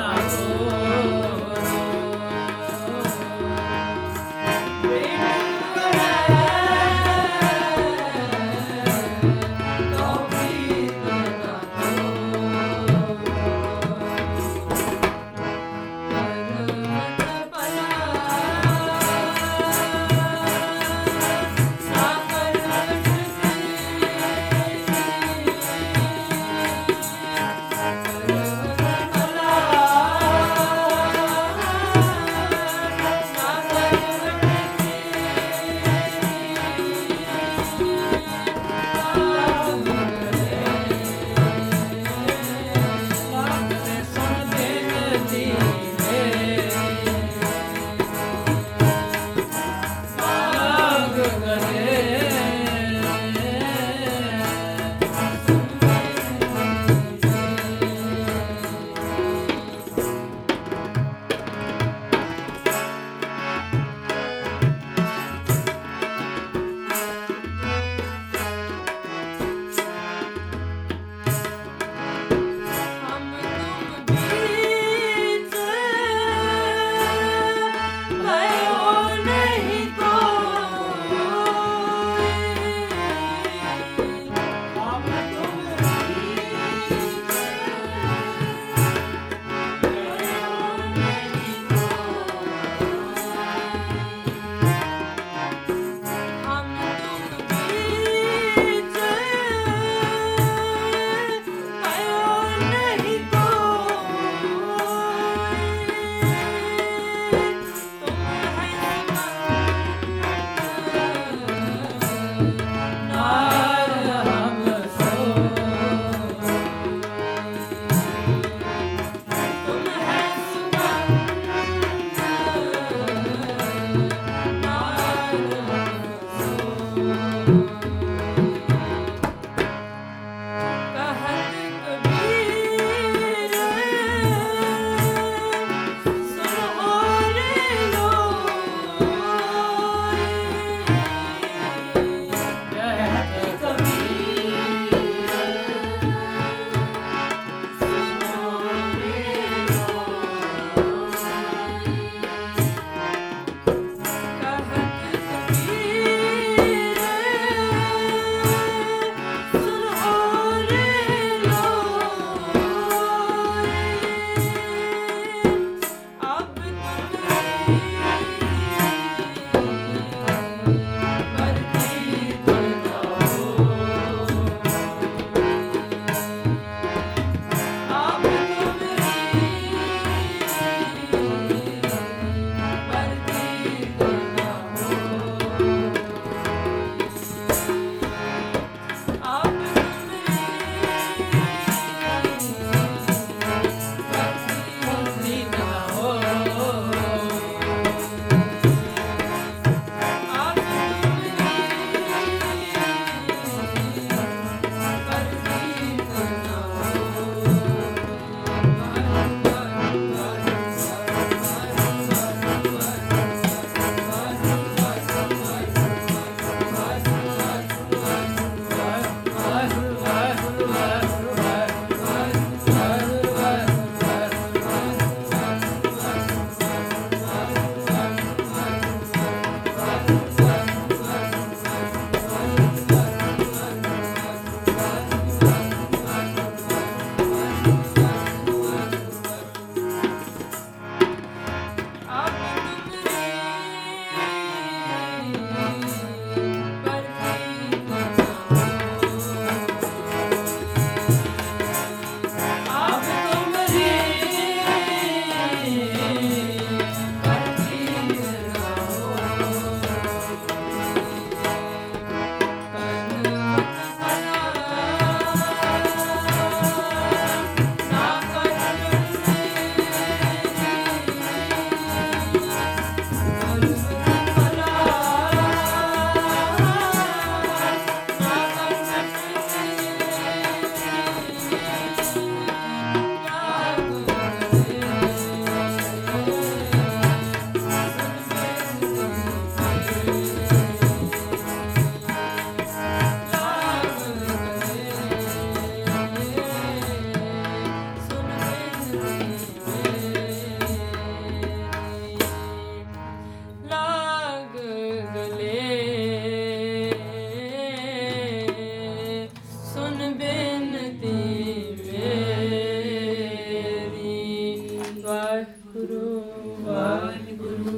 Nice.